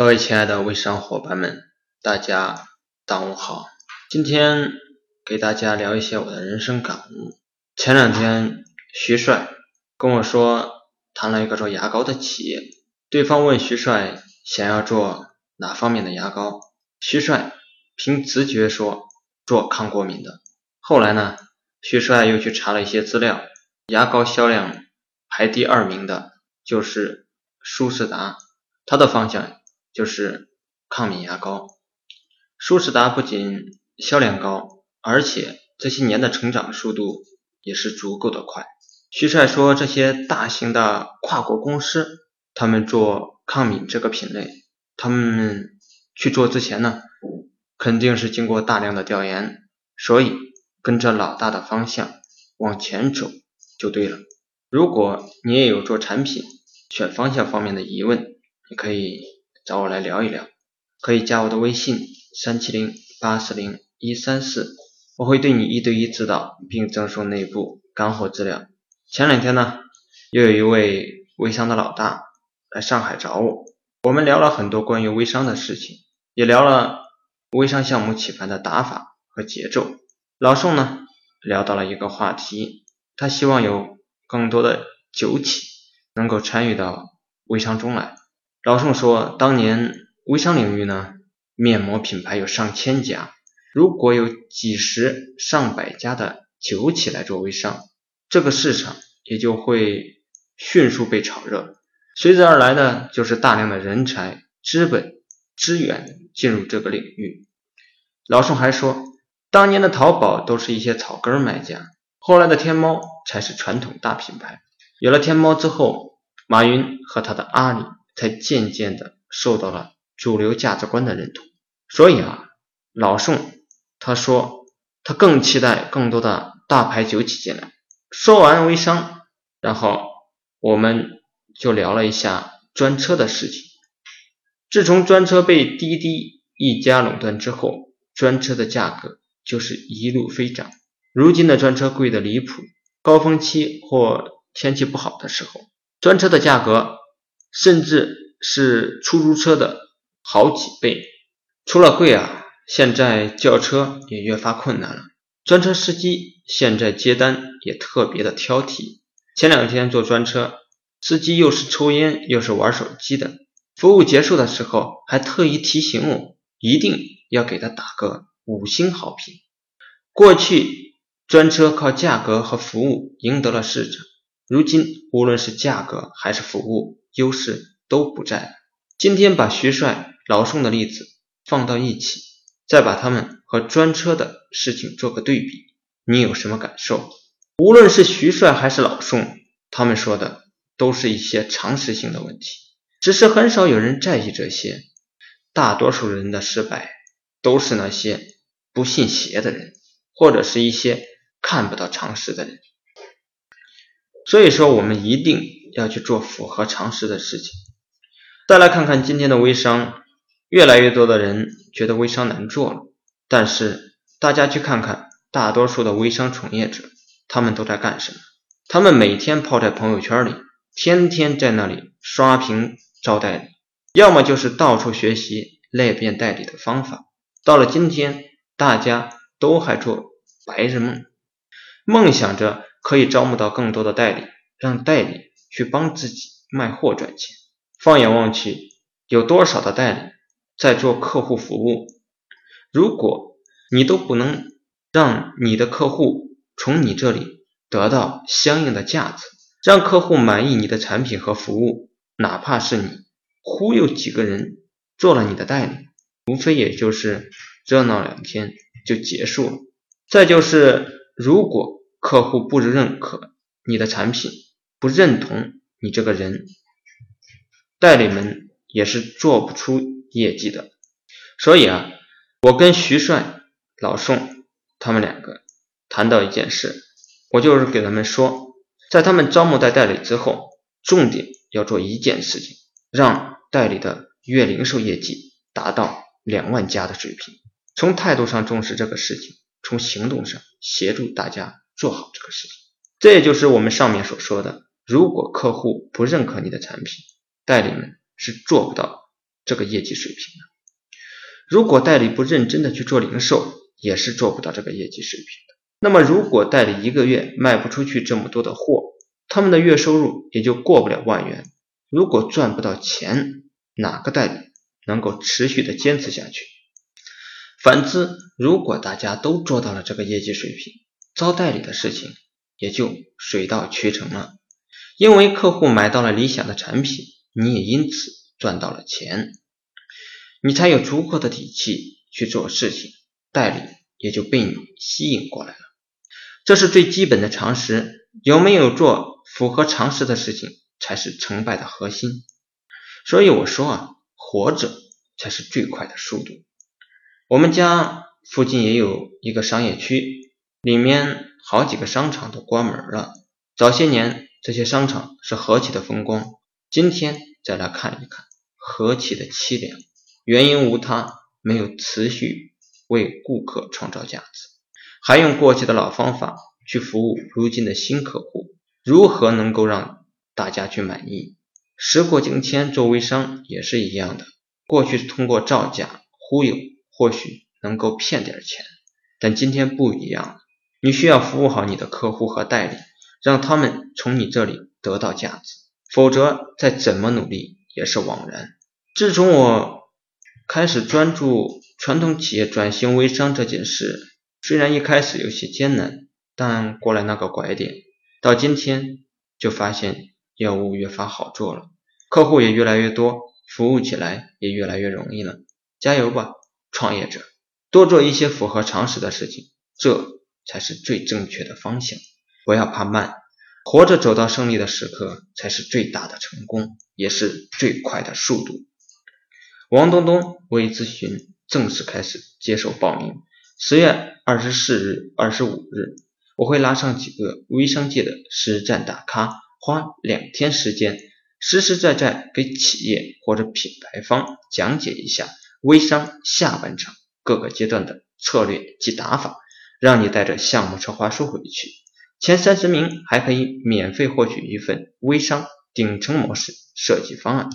各位亲爱的微商伙伴们，大家上午好。今天给大家聊一些我的人生感悟。前两天徐帅跟我说谈了一个做牙膏的企业，对方问徐帅想要做哪方面的牙膏，徐帅凭直觉说做抗过敏的。后来呢，徐帅又去查了一些资料，牙膏销量排第二名的就是舒适达，它的方向。就是抗敏牙膏，舒适达不仅销量高，而且这些年的成长速度也是足够的快。徐帅说，这些大型的跨国公司，他们做抗敏这个品类，他们去做之前呢，肯定是经过大量的调研，所以跟着老大的方向往前走就对了。如果你也有做产品选方向方面的疑问，你可以。找我来聊一聊，可以加我的微信三七零八四零一三四，我会对你一对一指导，并赠送内部干货资料。前两天呢，又有一位微商的老大来上海找我，我们聊了很多关于微商的事情，也聊了微商项目起盘的打法和节奏。老宋呢，聊到了一个话题，他希望有更多的酒企能够参与到微商中来。老宋说，当年微商领域呢，面膜品牌有上千家，如果有几十上百家的酒企来做微商，这个市场也就会迅速被炒热，随之而来的就是大量的人才、资本、资源进入这个领域。老宋还说，当年的淘宝都是一些草根卖家，后来的天猫才是传统大品牌。有了天猫之后，马云和他的阿里。才渐渐的受到了主流价值观的认同，所以啊，老宋他说他更期待更多的大牌酒企进来。说完微商，然后我们就聊了一下专车的事情。自从专车被滴滴一家垄断之后，专车的价格就是一路飞涨。如今的专车贵的离谱，高峰期或天气不好的时候，专车的价格。甚至是出租车的好几倍。除了贵啊，现在叫车也越发困难了。专车司机现在接单也特别的挑剔。前两天坐专车，司机又是抽烟又是玩手机的，服务结束的时候还特意提醒我，一定要给他打个五星好评。过去专车靠价格和服务赢得了市场，如今无论是价格还是服务。优势都不在。今天把徐帅、老宋的例子放到一起，再把他们和专车的事情做个对比，你有什么感受？无论是徐帅还是老宋，他们说的都是一些常识性的问题，只是很少有人在意这些。大多数人的失败，都是那些不信邪的人，或者是一些看不到常识的人。所以说，我们一定。要去做符合常识的事情。再来看看今天的微商，越来越多的人觉得微商难做了。但是大家去看看，大多数的微商从业者，他们都在干什么？他们每天泡在朋友圈里，天天在那里刷屏招代理，要么就是到处学习裂变代理的方法。到了今天，大家都还做白日梦，梦想着可以招募到更多的代理，让代理。去帮自己卖货赚钱。放眼望去，有多少的代理在做客户服务？如果你都不能让你的客户从你这里得到相应的价值，让客户满意你的产品和服务，哪怕是你忽悠几个人做了你的代理，无非也就是热闹两天就结束了。再就是，如果客户不认可你的产品，不认同你这个人，代理们也是做不出业绩的。所以啊，我跟徐帅、老宋他们两个谈到一件事，我就是给他们说，在他们招募代代理之后，重点要做一件事情，让代理的月零售业绩达到两万家的水平。从态度上重视这个事情，从行动上协助大家做好这个事情。这也就是我们上面所说的。如果客户不认可你的产品，代理们是做不到这个业绩水平的？如果代理不认真的去做零售，也是做不到这个业绩水平的。那么，如果代理一个月卖不出去这么多的货，他们的月收入也就过不了万元。如果赚不到钱，哪个代理能够持续的坚持下去？反之，如果大家都做到了这个业绩水平，招代理的事情也就水到渠成了。因为客户买到了理想的产品，你也因此赚到了钱，你才有足够的底气去做事情，代理也就被你吸引过来了。这是最基本的常识，有没有做符合常识的事情？才是成败的核心，所以我说啊，活着才是最快的速度。我们家附近也有一个商业区，里面好几个商场都关门了。早些年这些商场是何其的风光，今天再来看一看，何其的凄凉。原因无他，没有持续为顾客创造价值，还用过去的老方法去服务如今的新客户，如何能够让？大家去满意，时过境迁，做微商也是一样的。过去是通过造假忽悠，或许能够骗点钱，但今天不一样了。你需要服务好你的客户和代理，让他们从你这里得到价值，否则再怎么努力也是枉然。自从我开始专注传统企业转型微商这件事，虽然一开始有些艰难，但过了那个拐点，到今天就发现。业务越发好做了，客户也越来越多，服务起来也越来越容易了。加油吧，创业者！多做一些符合常识的事情，这才是最正确的方向。不要怕慢，活着走到胜利的时刻才是最大的成功，也是最快的速度。王东东微咨询正式开始接受报名，十月二十四日、二十五日，我会拉上几个微商界的实战大咖。花两天时间，实实在在给企业或者品牌方讲解一下微商下半场各个阶段的策略及打法，让你带着项目策划书回去。前三十名还可以免费获取一份微商顶层模式设计方案。